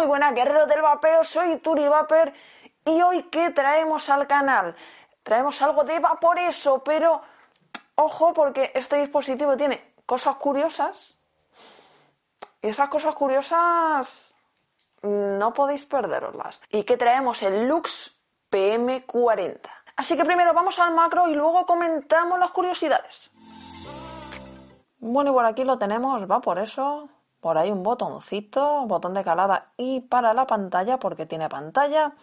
Muy buena, guerrero del vapeo, soy Turi Vapor y hoy ¿qué traemos al canal? Traemos algo de Vaporeso, pero ojo porque este dispositivo tiene cosas curiosas y esas cosas curiosas no podéis perderoslas. ¿Y qué traemos? El Lux PM40. Así que primero vamos al macro y luego comentamos las curiosidades. Bueno, y por aquí lo tenemos, va por eso. Por ahí un botoncito, botón de calada y para la pantalla, porque tiene pantalla.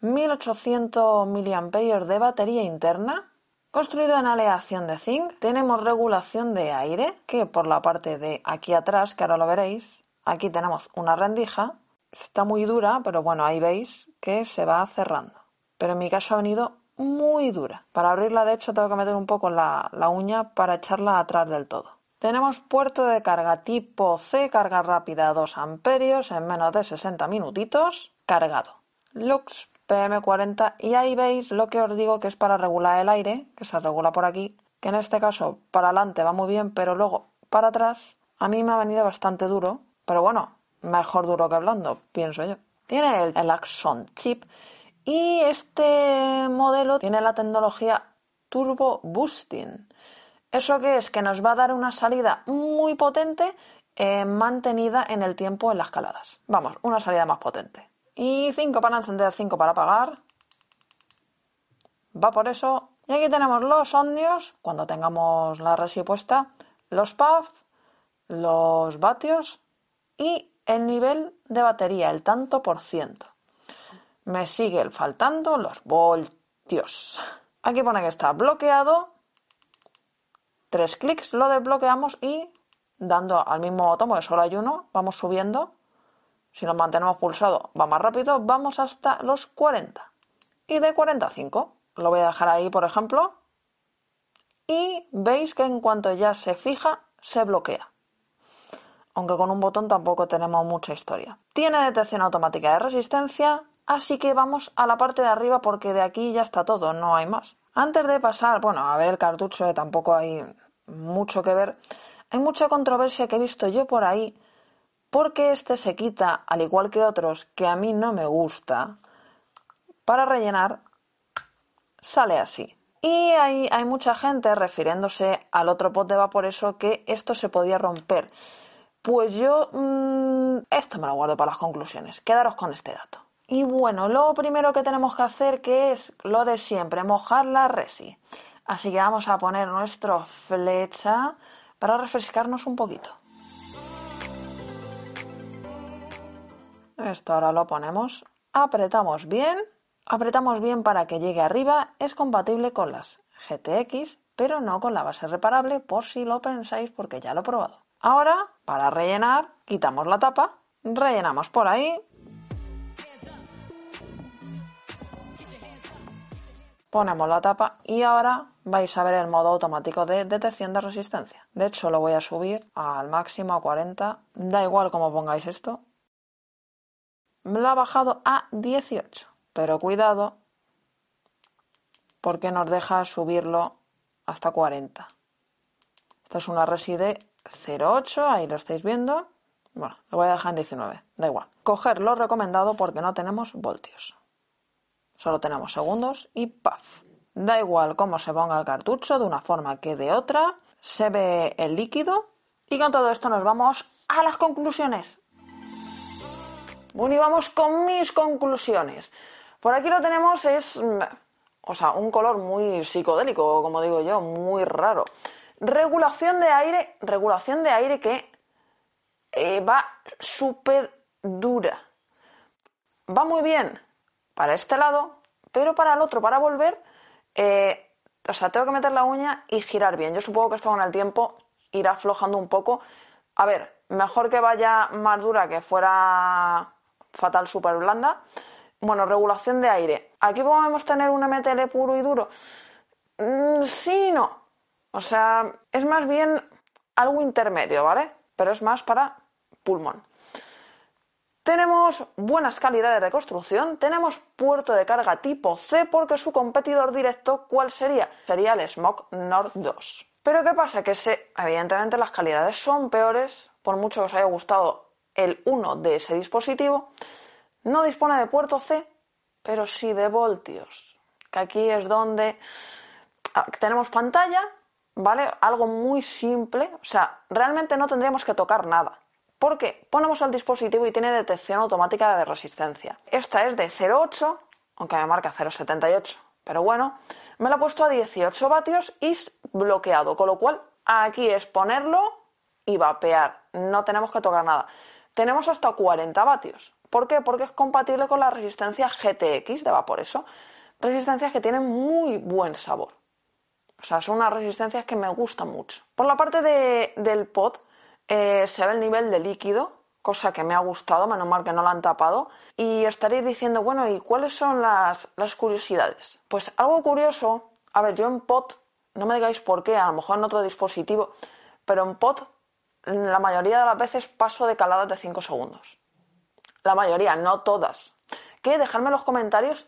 1800 mAh de batería interna. Construido en aleación de zinc. Tenemos regulación de aire, que por la parte de aquí atrás, que ahora lo veréis, aquí tenemos una rendija. Está muy dura, pero bueno, ahí veis que se va cerrando. Pero en mi caso ha venido muy dura. Para abrirla, de hecho, tengo que meter un poco la, la uña para echarla atrás del todo. Tenemos puerto de carga tipo C, carga rápida 2 amperios en menos de 60 minutitos, cargado. Lux PM40 y ahí veis lo que os digo que es para regular el aire, que se regula por aquí, que en este caso para adelante va muy bien, pero luego para atrás a mí me ha venido bastante duro, pero bueno, mejor duro que blando, pienso yo. Tiene el, el Axon chip y este modelo tiene la tecnología Turbo Boosting. ¿Eso qué es? Que nos va a dar una salida muy potente eh, mantenida en el tiempo en las caladas. Vamos, una salida más potente. Y 5 para encender, 5 para apagar. Va por eso. Y aquí tenemos los omnios, cuando tengamos la resi puesta, los puff, los vatios y el nivel de batería, el tanto por ciento me sigue faltando los voltios. Aquí pone que está bloqueado. Tres clics lo desbloqueamos y dando al mismo botón, porque solo hay uno, vamos subiendo. Si nos mantenemos pulsado va más rápido, vamos hasta los 40. Y de 45. Lo voy a dejar ahí, por ejemplo. Y veis que en cuanto ya se fija, se bloquea. Aunque con un botón tampoco tenemos mucha historia. Tiene detección automática de resistencia, Así que vamos a la parte de arriba porque de aquí ya está todo, no hay más. Antes de pasar, bueno, a ver el cartucho, tampoco hay mucho que ver. Hay mucha controversia que he visto yo por ahí porque este se quita, al igual que otros que a mí no me gusta, para rellenar, sale así. Y hay, hay mucha gente refiriéndose al otro pot de vapor eso que esto se podía romper. Pues yo mmm, esto me lo guardo para las conclusiones. Quedaros con este dato. Y bueno, lo primero que tenemos que hacer que es lo de siempre, mojar la resi. Así que vamos a poner nuestro flecha para refrescarnos un poquito. Esto ahora lo ponemos, apretamos bien, apretamos bien para que llegue arriba, es compatible con las GTX, pero no con la base reparable por si lo pensáis porque ya lo he probado. Ahora, para rellenar, quitamos la tapa, rellenamos por ahí ponemos la tapa y ahora vais a ver el modo automático de detección de resistencia. De hecho, lo voy a subir al máximo a 40. Da igual cómo pongáis esto. Lo ha bajado a 18. Pero cuidado porque nos deja subirlo hasta 40. Esta es una reside 0,8, ahí lo estáis viendo. Bueno, lo voy a dejar en 19, da igual. Coger lo recomendado porque no tenemos voltios. Solo tenemos segundos y ¡paf! Da igual cómo se ponga el cartucho, de una forma que de otra, se ve el líquido. Y con todo esto nos vamos a las conclusiones. Bueno, y vamos con mis conclusiones. Por aquí lo tenemos, es. O sea, un color muy psicodélico, como digo yo, muy raro. Regulación de aire, regulación de aire que eh, va súper dura. Va muy bien, para este lado, pero para el otro, para volver, eh, o sea, tengo que meter la uña y girar bien. Yo supongo que esto con el tiempo irá aflojando un poco. A ver, mejor que vaya más dura que fuera fatal super blanda. Bueno, regulación de aire. ¿Aquí podemos tener un MTL puro y duro? Mm, sí no. O sea, es más bien algo intermedio, ¿vale? Pero es más para pulmón. Tenemos buenas calidades de construcción, tenemos puerto de carga tipo C porque su competidor directo, ¿cuál sería? Sería el Smog Nord 2. Pero ¿qué pasa? Que se, evidentemente las calidades son peores, por mucho que os haya gustado el 1 de ese dispositivo, no dispone de puerto C, pero sí de voltios. Que aquí es donde ah, tenemos pantalla, ¿vale? Algo muy simple, o sea, realmente no tendríamos que tocar nada. Porque ponemos el dispositivo y tiene detección automática de resistencia. Esta es de 0,8, aunque me marca 0,78, pero bueno, me lo he puesto a 18 vatios y bloqueado, con lo cual aquí es ponerlo y vapear, no tenemos que tocar nada. Tenemos hasta 40 vatios. ¿Por qué? Porque es compatible con la resistencia GTX de Vaporeso. Resistencias que tienen muy buen sabor. O sea, son unas resistencias que me gustan mucho. Por la parte del pot eh, se ve el nivel de líquido, cosa que me ha gustado, menos mal que no la han tapado. Y estaréis diciendo, bueno, ¿y cuáles son las, las curiosidades? Pues algo curioso, a ver, yo en pot, no me digáis por qué, a lo mejor en otro dispositivo, pero en pot la mayoría de las veces paso de caladas de 5 segundos. La mayoría, no todas. ¿Qué? Dejadme en los comentarios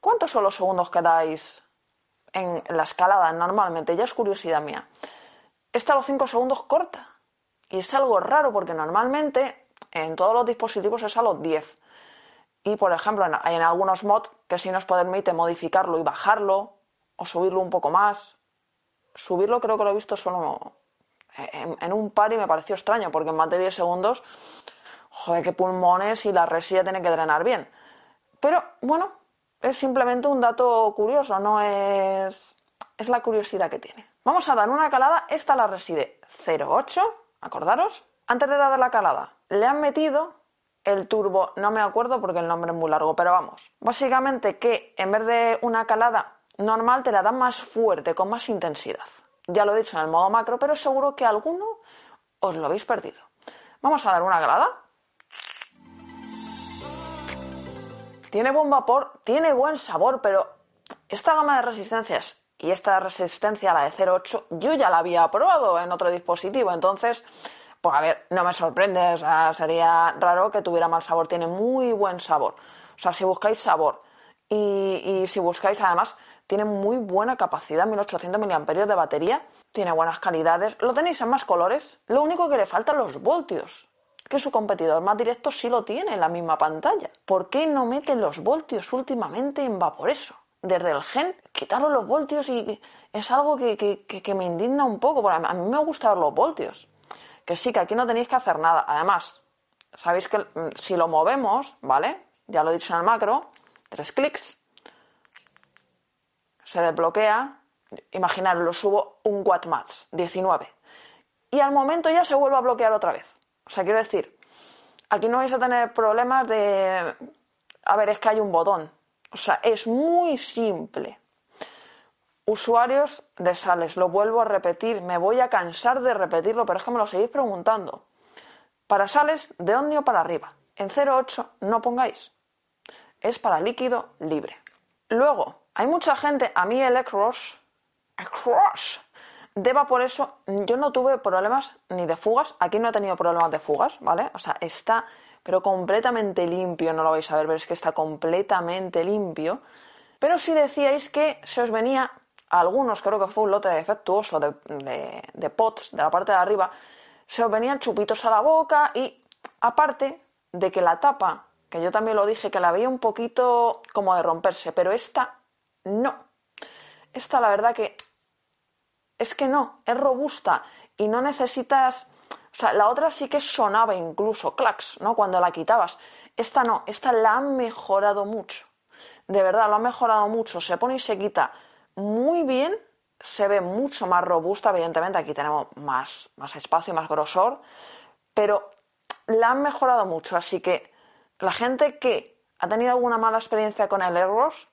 cuántos son los segundos que dais en la escalada normalmente. Ya es curiosidad mía. Esta a los 5 segundos corta. Y es algo raro porque normalmente en todos los dispositivos es a los 10. Y por ejemplo, hay en algunos mods que sí nos permite modificarlo y bajarlo o subirlo un poco más. Subirlo creo que lo he visto solo en, un par y me pareció extraño, porque en más de 10 segundos, joder, qué pulmones y la resilla tiene que drenar bien. Pero bueno, es simplemente un dato curioso, no es. Es la curiosidad que tiene. Vamos a dar una calada, esta la reside 0,8, acordaros. Antes de dar la calada, le han metido el turbo, no me acuerdo porque el nombre es muy largo, pero vamos. Básicamente que en vez de una calada normal te la dan más fuerte, con más intensidad. Ya lo he dicho en el modo macro, pero seguro que alguno os lo habéis perdido. Vamos a dar una grada. Tiene buen vapor, tiene buen sabor, pero esta gama de resistencias y esta resistencia, la de 0.8, yo ya la había probado en otro dispositivo, entonces, pues a ver, no me sorprende, o sea, sería raro que tuviera mal sabor, tiene muy buen sabor. O sea, si buscáis sabor y, y si buscáis además tiene muy buena capacidad, 1800 mAh de batería, tiene buenas calidades, lo tenéis en más colores, lo único que le faltan los voltios, que su competidor más directo sí lo tiene en la misma pantalla. ¿Por qué no meten los voltios últimamente en Vaporeso? Desde el gen, quitaron los voltios y es algo que, me indigna un poco, porque a mí me gustan los voltios. Que sí, que aquí no tenéis que hacer nada. Además, sabéis que mm, si lo movemos, ¿vale? Ya lo he dicho en el macro, tres clics, se desbloquea, imaginar, lo subo un watt más, 19. Y al momento ya se vuelve a bloquear otra vez. O sea, quiero decir, aquí no vais a tener problemas de, a ver, es que hay un botón. O sea, es muy simple. Usuarios de Sales, lo vuelvo a repetir, me voy a cansar de repetirlo, pero es que me lo seguís preguntando. Para Sales, de Omnio para arriba. En 0.8 no pongáis. Es para líquido libre. Luego, hay mucha gente, a mí el Across, Across, deba por eso, yo no tuve problemas ni de fugas, aquí no he tenido problemas de fugas, ¿vale? O sea, está, pero completamente limpio, no lo vais a ver, veréis que está completamente limpio. Pero si decíais que se os venía, a algunos creo que fue un lote defectuoso de, de, de pots de la parte de arriba, se os venían chupitos a la boca y aparte de que la tapa, que yo también lo dije, que la veía un poquito como de romperse, pero esta no. Esta la verdad que es que no, es robusta y no necesitas... O sea, la otra sí que sonaba incluso, clacks, ¿no? Cuando la quitabas. Esta no, esta la han mejorado mucho. De verdad, lo han mejorado mucho. Se pone y se quita muy bien, se ve mucho más robusta, evidentemente aquí tenemos más, más espacio, más grosor, pero la han mejorado mucho. Así que la gente que ha tenido alguna mala experiencia con el Eros,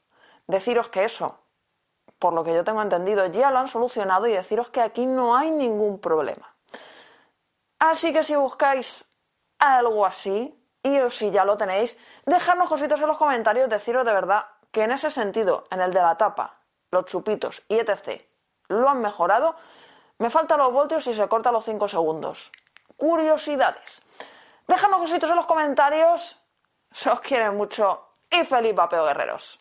deciros que eso, por lo que yo tengo entendido, ya lo han solucionado y deciros que aquí no hay ningún problema. Así que si buscáis algo así, y o si ya lo tenéis, dejadnos cositas en los comentarios, deciros de verdad que en ese sentido, en el de la tapa, los chupitos y etc., lo han mejorado. Me faltan los voltios y se corta los 5 segundos. Curiosidades. Dejadnos cositas en los comentarios. Se os quiere mucho y feliz vapeo, guerreros.